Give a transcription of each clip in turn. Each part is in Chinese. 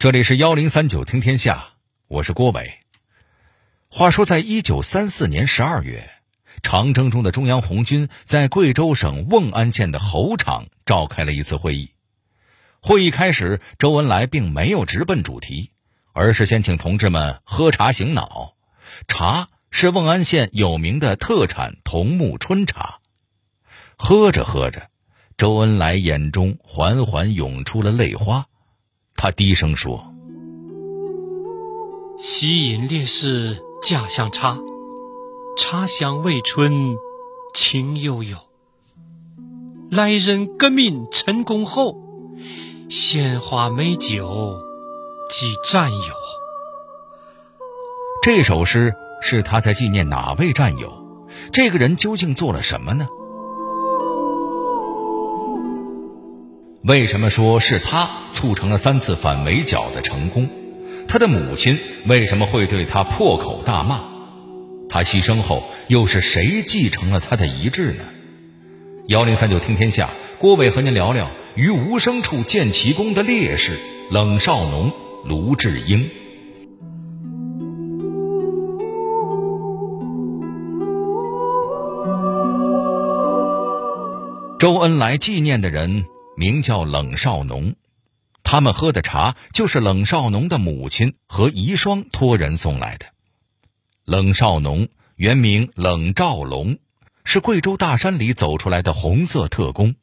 这里是幺零三九听天下，我是郭伟。话说，在一九三四年十二月，长征中的中央红军在贵州省瓮安县的侯场召开了一次会议。会议开始，周恩来并没有直奔主题，而是先请同志们喝茶醒脑。茶是瓮安县有名的特产桐木春茶。喝着喝着，周恩来眼中缓缓涌出了泪花。他低声说：“西饮烈士家乡茶，茶香味春，情悠悠。来人革命成功后，鲜花美酒即战友。”这首诗是他在纪念哪位战友？这个人究竟做了什么呢？为什么说是他促成了三次反围剿的成功？他的母亲为什么会对他破口大骂？他牺牲后又是谁继承了他的遗志呢？幺零三九听天下，郭伟和您聊聊于无声处建奇功的烈士冷少农卢志英。周恩来纪念的人。名叫冷少农，他们喝的茶就是冷少农的母亲和遗孀托人送来的。冷少农原名冷兆龙，是贵州大山里走出来的红色特工。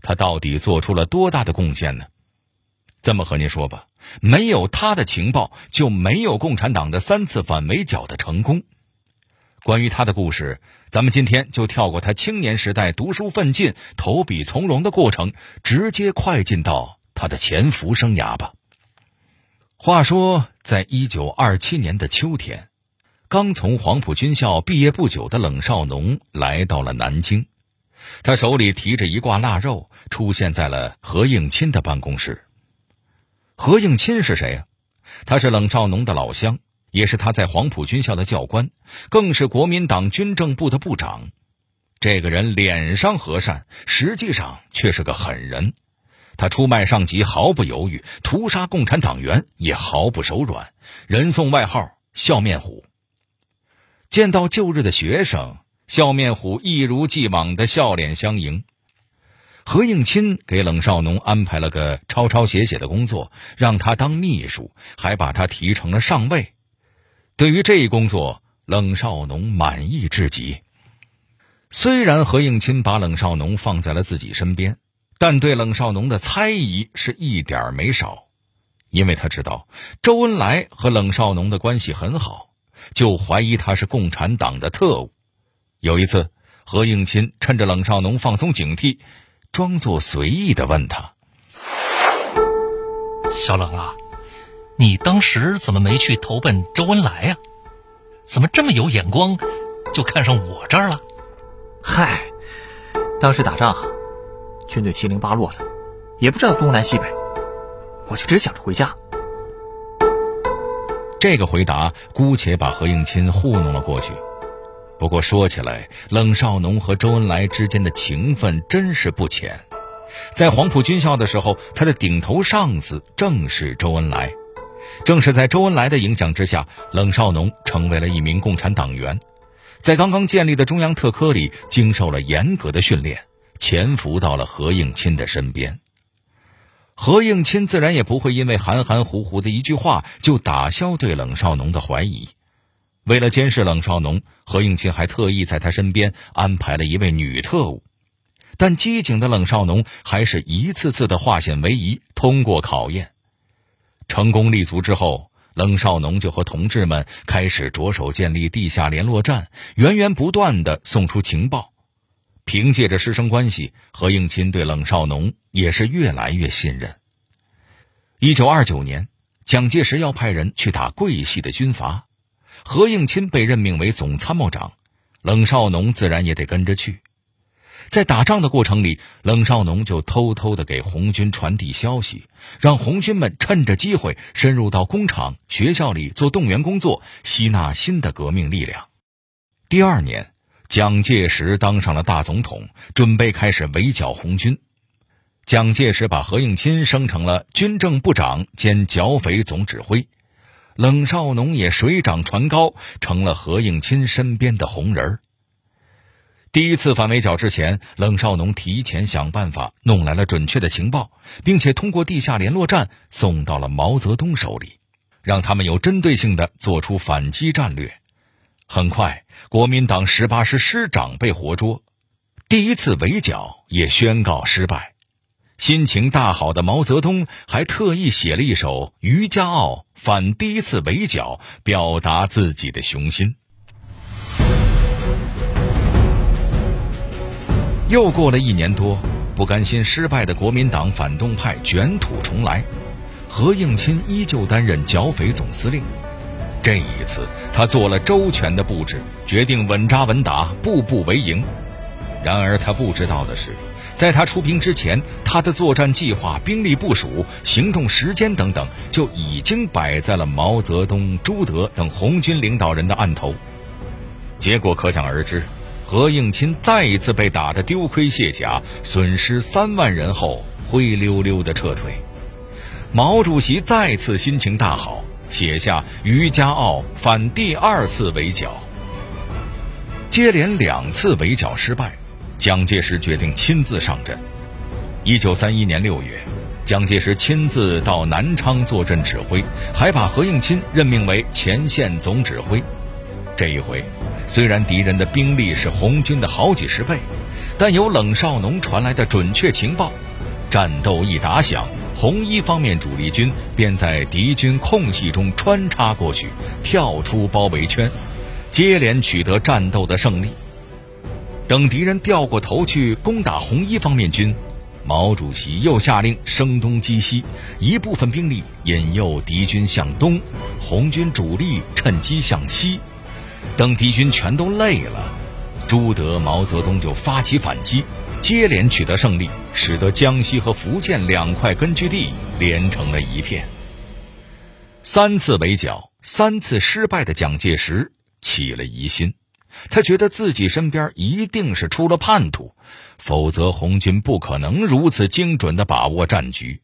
他到底做出了多大的贡献呢？这么和您说吧，没有他的情报，就没有共产党的三次反围剿的成功。关于他的故事，咱们今天就跳过他青年时代读书奋进、投笔从戎的过程，直接快进到他的潜伏生涯吧。话说，在一九二七年的秋天，刚从黄埔军校毕业不久的冷少农来到了南京，他手里提着一挂腊肉，出现在了何应钦的办公室。何应钦是谁呀？他是冷少农的老乡。也是他在黄埔军校的教官，更是国民党军政部的部长。这个人脸上和善，实际上却是个狠人。他出卖上级毫不犹豫，屠杀共产党员也毫不手软。人送外号“笑面虎”。见到旧日的学生，笑面虎一如既往的笑脸相迎。何应钦给冷少农安排了个抄抄写写的工作，让他当秘书，还把他提成了上尉。对于这一工作，冷少农满意至极。虽然何应钦把冷少农放在了自己身边，但对冷少农的猜疑是一点儿没少，因为他知道周恩来和冷少农的关系很好，就怀疑他是共产党的特务。有一次，何应钦趁着冷少农放松警惕，装作随意的问他：“小冷啊。”你当时怎么没去投奔周恩来呀？怎么这么有眼光，就看上我这儿了？嗨，当时打仗，军队七零八落的，也不知道东南西北，我就只想着回家。这个回答姑且把何应钦糊弄了过去。不过说起来，冷少农和周恩来之间的情分真是不浅。在黄埔军校的时候，他的顶头上司正是周恩来。正是在周恩来的影响之下，冷少农成为了一名共产党员，在刚刚建立的中央特科里经受了严格的训练，潜伏到了何应钦的身边。何应钦自然也不会因为含含糊糊的一句话就打消对冷少农的怀疑。为了监视冷少农，何应钦还特意在他身边安排了一位女特务。但机警的冷少农还是一次次的化险为夷，通过考验。成功立足之后，冷少农就和同志们开始着手建立地下联络站，源源不断的送出情报。凭借着师生关系，何应钦对冷少农也是越来越信任。一九二九年，蒋介石要派人去打桂系的军阀，何应钦被任命为总参谋长，冷少农自然也得跟着去。在打仗的过程里，冷少农就偷偷的给红军传递消息，让红军们趁着机会深入到工厂、学校里做动员工作，吸纳新的革命力量。第二年，蒋介石当上了大总统，准备开始围剿红军。蒋介石把何应钦升成了军政部长兼剿匪总指挥，冷少农也水涨船高，成了何应钦身边的红人儿。第一次反围剿之前，冷少农提前想办法弄来了准确的情报，并且通过地下联络站送到了毛泽东手里，让他们有针对性的做出反击战略。很快，国民党十八师师长被活捉，第一次围剿也宣告失败。心情大好的毛泽东还特意写了一首《渔家傲》，反第一次围剿，表达自己的雄心。又过了一年多，不甘心失败的国民党反动派卷土重来，何应钦依旧担任剿匪总司令。这一次，他做了周全的布置，决定稳扎稳打，步步为营。然而，他不知道的是。在他出兵之前，他的作战计划、兵力部署、行动时间等等，就已经摆在了毛泽东、朱德等红军领导人的案头。结果可想而知，何应钦再一次被打得丢盔卸甲，损失三万人后，灰溜溜地撤退。毛主席再次心情大好，写下《渔家傲》，反第二次围剿。接连两次围剿失败。蒋介石决定亲自上阵。一九三一年六月，蒋介石亲自到南昌坐镇指挥，还把何应钦任命为前线总指挥。这一回，虽然敌人的兵力是红军的好几十倍，但有冷少农传来的准确情报，战斗一打响，红一方面主力军便在敌军空隙中穿插过去，跳出包围圈，接连取得战斗的胜利。等敌人掉过头去攻打红一方面军，毛主席又下令声东击西，一部分兵力引诱敌军向东，红军主力趁机向西。等敌军全都累了，朱德、毛泽东就发起反击，接连取得胜利，使得江西和福建两块根据地连成了一片。三次围剿，三次失败的蒋介石起了疑心。他觉得自己身边一定是出了叛徒，否则红军不可能如此精准的把握战局。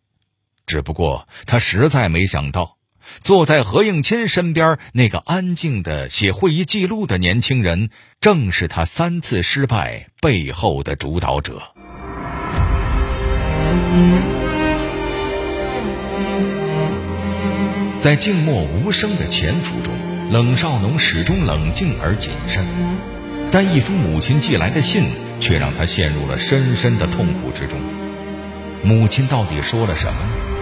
只不过他实在没想到，坐在何应钦身边那个安静的写会议记录的年轻人，正是他三次失败背后的主导者。在静默无声的潜伏中。冷少农始终冷静而谨慎，但一封母亲寄来的信却让他陷入了深深的痛苦之中。母亲到底说了什么呢？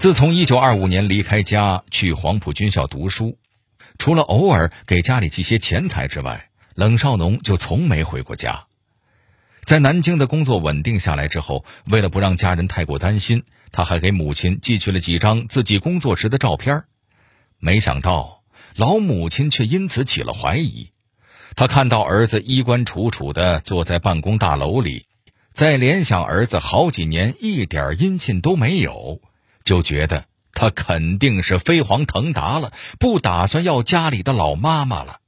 自从1925年离开家去黄埔军校读书，除了偶尔给家里寄些钱财之外，冷少农就从没回过家。在南京的工作稳定下来之后，为了不让家人太过担心。他还给母亲寄去了几张自己工作时的照片，没想到老母亲却因此起了怀疑。他看到儿子衣冠楚楚的坐在办公大楼里，再联想儿子好几年一点音信都没有，就觉得他肯定是飞黄腾达了，不打算要家里的老妈妈了。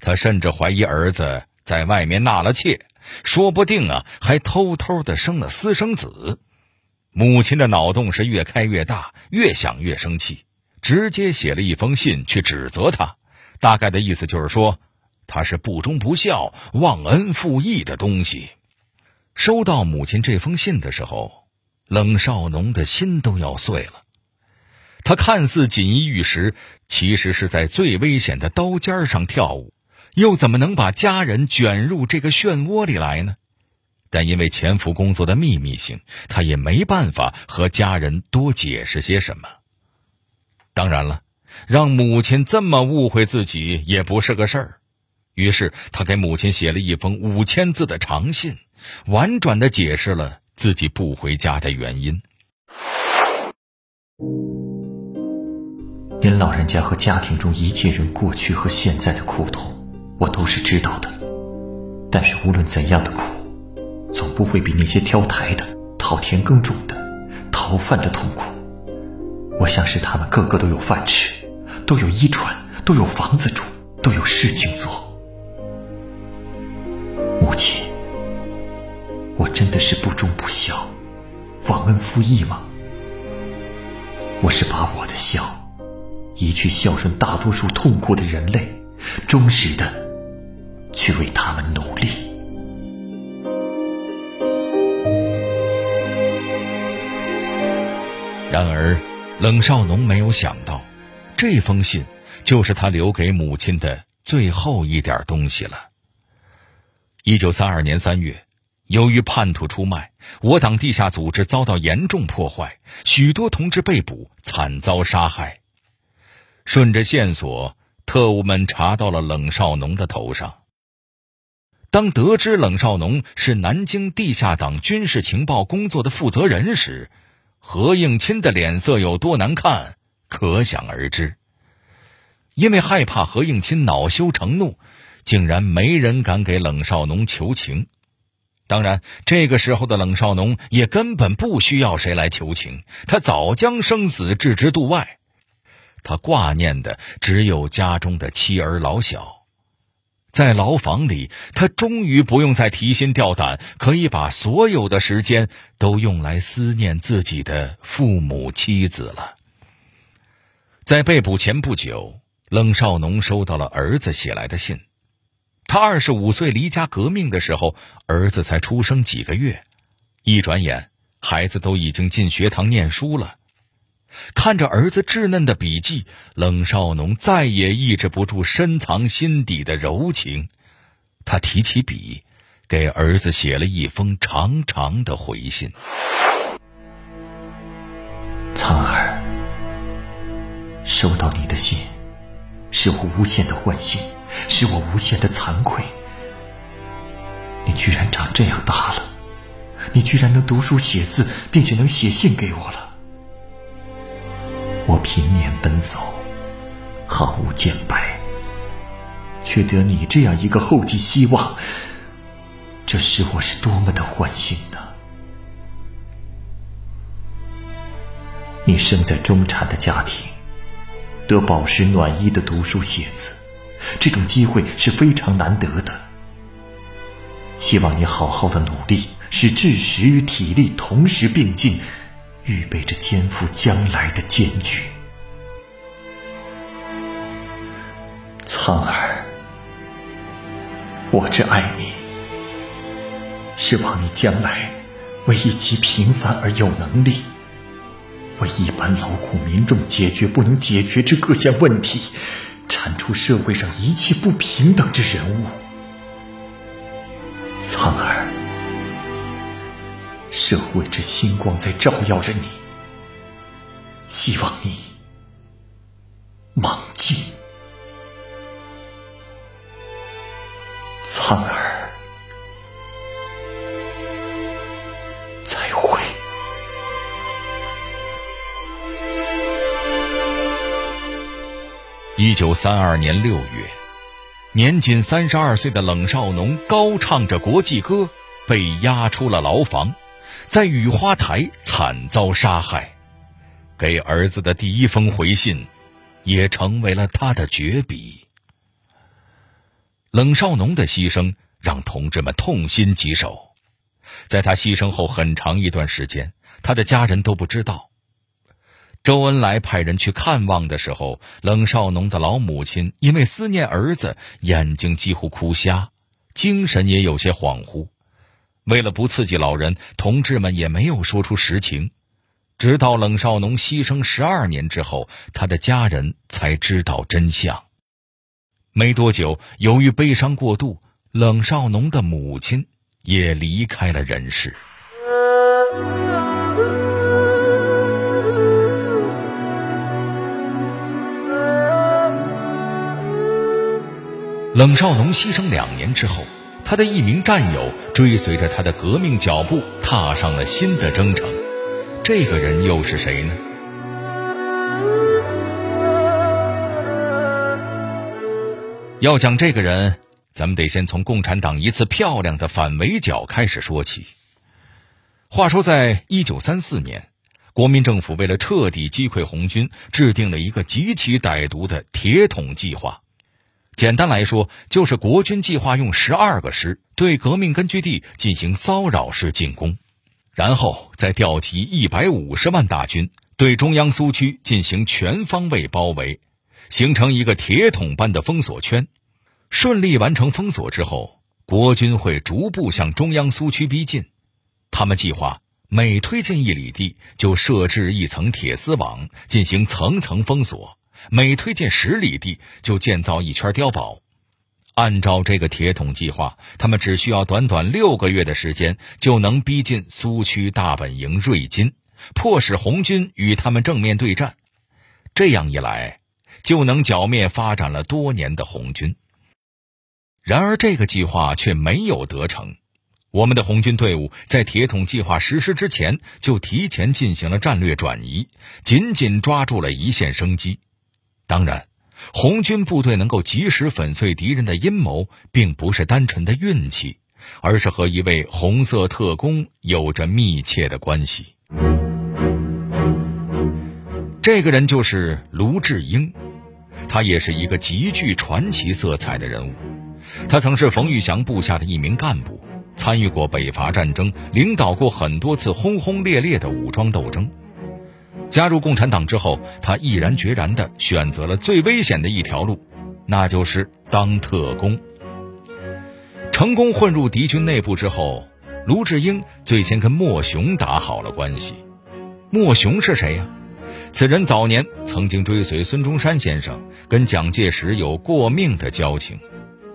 他甚至怀疑儿子在外面纳了妾，说不定啊还偷偷的生了私生子。母亲的脑洞是越开越大，越想越生气，直接写了一封信去指责他。大概的意思就是说，他是不忠不孝、忘恩负义的东西。收到母亲这封信的时候，冷少农的心都要碎了。他看似锦衣玉食，其实是在最危险的刀尖上跳舞，又怎么能把家人卷入这个漩涡里来呢？但因为潜伏工作的秘密性，他也没办法和家人多解释些什么。当然了，让母亲这么误会自己也不是个事儿。于是他给母亲写了一封五千字的长信，婉转的解释了自己不回家的原因。您老人家和家庭中一切人过去和现在的苦痛，我都是知道的。但是无论怎样的苦，总不会比那些挑台的、讨田耕种的、讨饭的痛苦。我想是他们个个都有饭吃，都有衣穿，都有房子住，都有事情做。母亲我真的是不忠不孝、忘恩负义吗？我是把我的孝一去孝顺大多数痛苦的人类，忠实的去为他们努力。然而，冷少农没有想到，这封信就是他留给母亲的最后一点东西了。一九三二年三月。由于叛徒出卖，我党地下组织遭到严重破坏，许多同志被捕，惨遭杀害。顺着线索，特务们查到了冷少农的头上。当得知冷少农是南京地下党军事情报工作的负责人时，何应钦的脸色有多难看，可想而知。因为害怕何应钦恼羞成怒，竟然没人敢给冷少农求情。当然，这个时候的冷少农也根本不需要谁来求情，他早将生死置之度外，他挂念的只有家中的妻儿老小。在牢房里，他终于不用再提心吊胆，可以把所有的时间都用来思念自己的父母妻子了。在被捕前不久，冷少农收到了儿子写来的信。他二十五岁离家革命的时候，儿子才出生几个月，一转眼，孩子都已经进学堂念书了。看着儿子稚嫩的笔记，冷少农再也抑制不住深藏心底的柔情，他提起笔，给儿子写了一封长长的回信：“苍儿，收到你的信，是我无限的欢喜。”使我无限的惭愧。你居然长这样大了，你居然能读书写字，并且能写信给我了。我平年奔走，毫无见白，却得你这样一个后继希望，这使我是多么的欢欣呢！你生在中产的家庭，得饱食暖衣的读书写字。这种机会是非常难得的。希望你好好的努力，使知识与体力同时并进，预备着肩负将来的艰巨。苍儿，我只爱你，希望你将来为一己平凡而有能力，为一般劳苦民众解决不能解决之各项问题。铲除社会上一切不平等之人物，苍儿，社会之星光在照耀着你，希望你猛进，苍儿。再会一九三二年六月，年仅三十二岁的冷少农高唱着国际歌，被押出了牢房，在雨花台惨遭杀害。给儿子的第一封回信，也成为了他的绝笔。冷少农的牺牲让同志们痛心疾首，在他牺牲后很长一段时间，他的家人都不知道。周恩来派人去看望的时候，冷少农的老母亲因为思念儿子，眼睛几乎哭瞎，精神也有些恍惚。为了不刺激老人，同志们也没有说出实情。直到冷少农牺牲十二年之后，他的家人才知道真相。没多久，由于悲伤过度，冷少农的母亲也离开了人世。冷少农牺牲两年之后，他的一名战友追随着他的革命脚步，踏上了新的征程。这个人又是谁呢？要讲这个人，咱们得先从共产党一次漂亮的反围剿开始说起。话说，在一九三四年，国民政府为了彻底击溃红军，制定了一个极其歹毒的“铁桶计划”。简单来说，就是国军计划用十二个师对革命根据地进行骚扰式进攻，然后再调集一百五十万大军对中央苏区进行全方位包围，形成一个铁桶般的封锁圈。顺利完成封锁之后，国军会逐步向中央苏区逼近。他们计划每推进一里地，就设置一层铁丝网，进行层层封锁。每推进十里地，就建造一圈碉堡。按照这个铁桶计划，他们只需要短短六个月的时间，就能逼近苏区大本营瑞金，迫使红军与他们正面对战。这样一来，就能剿灭发展了多年的红军。然而，这个计划却没有得逞。我们的红军队伍在铁桶计划实施之前，就提前进行了战略转移，紧紧抓住了一线生机。当然，红军部队能够及时粉碎敌人的阴谋，并不是单纯的运气，而是和一位红色特工有着密切的关系。这个人就是卢志英，他也是一个极具传奇色彩的人物。他曾是冯玉祥部下的一名干部，参与过北伐战争，领导过很多次轰轰烈烈的武装斗争。加入共产党之后，他毅然决然地选择了最危险的一条路，那就是当特工。成功混入敌军内部之后，卢志英最先跟莫雄打好了关系。莫雄是谁呀？此人早年曾经追随孙中山先生，跟蒋介石有过命的交情。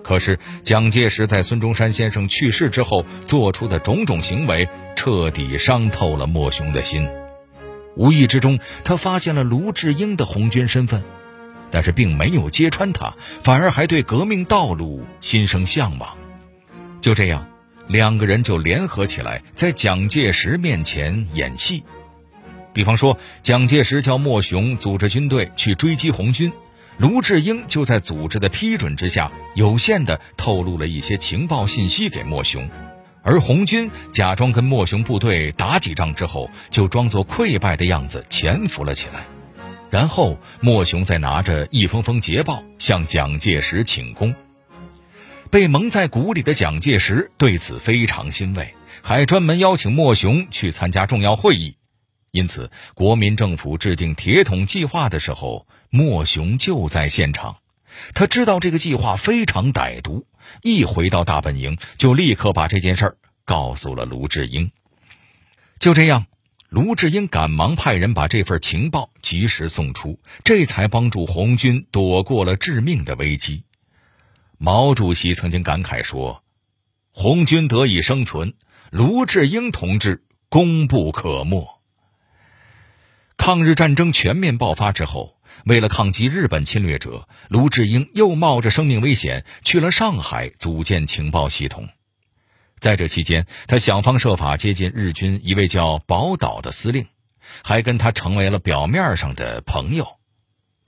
可是蒋介石在孙中山先生去世之后做出的种种行为，彻底伤透了莫雄的心。无意之中，他发现了卢志英的红军身份，但是并没有揭穿他，反而还对革命道路心生向往。就这样，两个人就联合起来，在蒋介石面前演戏。比方说，蒋介石叫莫雄组织军队去追击红军，卢志英就在组织的批准之下，有限的透露了一些情报信息给莫雄。而红军假装跟莫雄部队打几仗之后，就装作溃败的样子潜伏了起来。然后莫雄再拿着一封封捷报向蒋介石请功。被蒙在鼓里的蒋介石对此非常欣慰，还专门邀请莫雄去参加重要会议。因此，国民政府制定铁桶计划的时候，莫雄就在现场。他知道这个计划非常歹毒。一回到大本营，就立刻把这件事儿告诉了卢志英。就这样，卢志英赶忙派人把这份情报及时送出，这才帮助红军躲过了致命的危机。毛主席曾经感慨说：“红军得以生存，卢志英同志功不可没。”抗日战争全面爆发之后。为了抗击日本侵略者，卢志英又冒着生命危险去了上海组建情报系统。在这期间，他想方设法接近日军一位叫宝岛的司令，还跟他成为了表面上的朋友。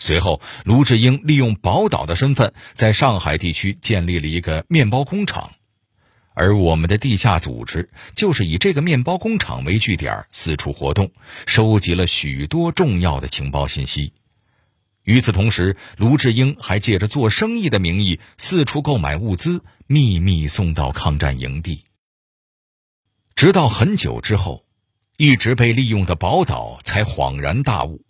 随后，卢志英利用宝岛的身份，在上海地区建立了一个面包工厂，而我们的地下组织就是以这个面包工厂为据点四处活动，收集了许多重要的情报信息。与此同时，卢志英还借着做生意的名义四处购买物资，秘密送到抗战营地。直到很久之后，一直被利用的宝岛才恍然大悟，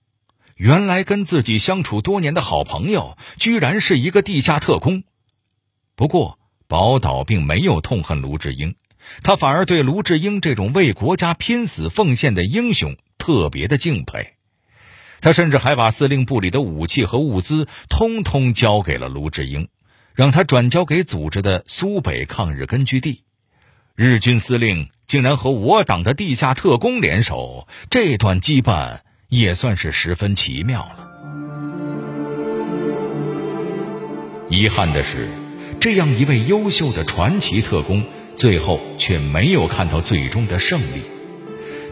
原来跟自己相处多年的好朋友，居然是一个地下特工。不过，宝岛并没有痛恨卢志英，他反而对卢志英这种为国家拼死奉献的英雄特别的敬佩。他甚至还把司令部里的武器和物资通通交给了卢志英，让他转交给组织的苏北抗日根据地。日军司令竟然和我党的地下特工联手，这段羁绊也算是十分奇妙了。遗憾的是，这样一位优秀的传奇特工，最后却没有看到最终的胜利。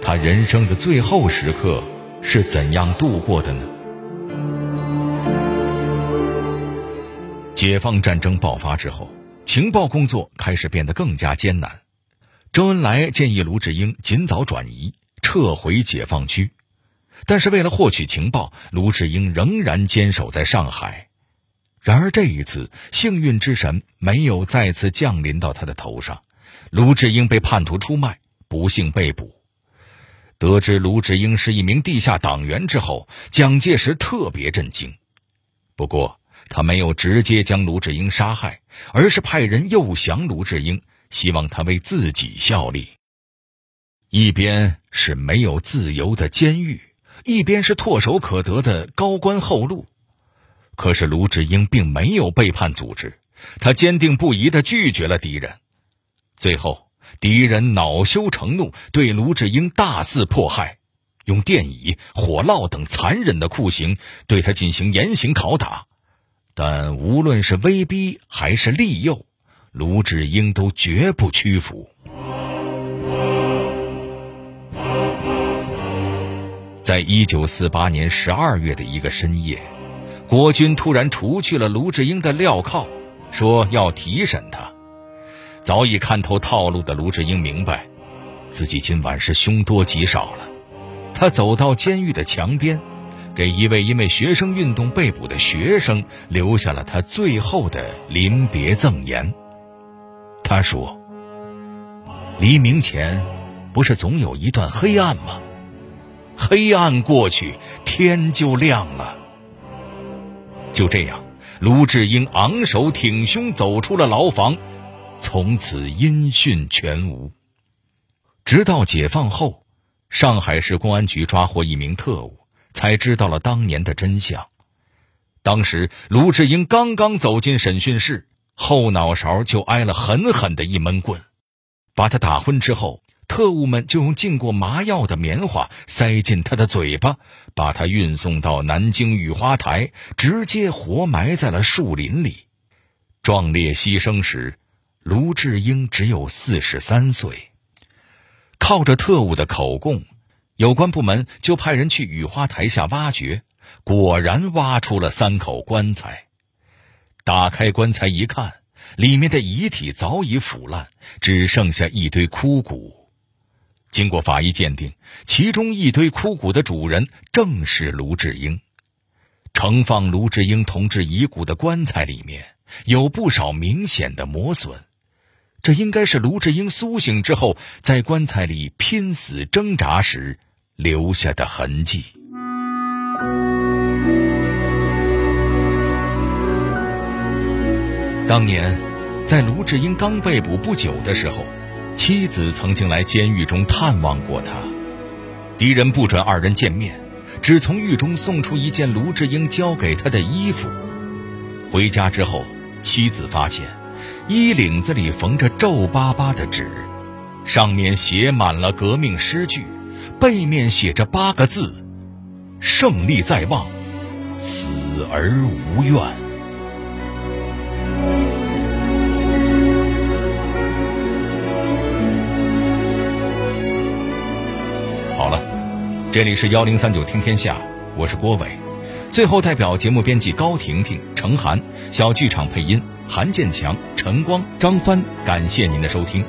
他人生的最后时刻。是怎样度过的呢？解放战争爆发之后，情报工作开始变得更加艰难。周恩来建议卢志英尽早转移，撤回解放区，但是为了获取情报，卢志英仍然坚守在上海。然而这一次，幸运之神没有再次降临到他的头上，卢志英被叛徒出卖，不幸被捕。得知卢志英是一名地下党员之后，蒋介石特别震惊。不过，他没有直接将卢志英杀害，而是派人诱降卢志英，希望他为自己效力。一边是没有自由的监狱，一边是唾手可得的高官厚禄。可是卢志英并没有背叛组织，他坚定不移地拒绝了敌人。最后。敌人恼羞成怒，对卢志英大肆迫害，用电椅、火烙等残忍的酷刑对他进行严刑拷打。但无论是威逼还是利诱，卢志英都绝不屈服。在一九四八年十二月的一个深夜，国军突然除去了卢志英的镣铐，说要提审他。早已看透套路的卢志英明白，自己今晚是凶多吉少了。他走到监狱的墙边，给一位因为学生运动被捕的学生留下了他最后的临别赠言。他说：“黎明前，不是总有一段黑暗吗？黑暗过去，天就亮了。”就这样，卢志英昂首挺胸走出了牢房。从此音讯全无。直到解放后，上海市公安局抓获一名特务，才知道了当年的真相。当时卢志英刚刚走进审讯室，后脑勺就挨了狠狠的一闷棍。把他打昏之后，特务们就用浸过麻药的棉花塞进他的嘴巴，把他运送到南京雨花台，直接活埋在了树林里。壮烈牺牲时。卢志英只有四十三岁，靠着特务的口供，有关部门就派人去雨花台下挖掘，果然挖出了三口棺材。打开棺材一看，里面的遗体早已腐烂，只剩下一堆枯骨。经过法医鉴定，其中一堆枯骨的主人正是卢志英。盛放卢志英同志遗骨的棺材里面有不少明显的磨损。这应该是卢志英苏醒之后在棺材里拼死挣扎时留下的痕迹。当年，在卢志英刚被捕不久的时候，妻子曾经来监狱中探望过他。敌人不准二人见面，只从狱中送出一件卢志英交给他的衣服。回家之后，妻子发现。衣领子里缝着皱巴巴的纸，上面写满了革命诗句，背面写着八个字：“胜利在望，死而无怨。”好了，这里是幺零三九听天下，我是郭伟。最后，代表节目编辑高婷婷、程涵，小剧场配音。韩建强、陈光、张帆，感谢您的收听。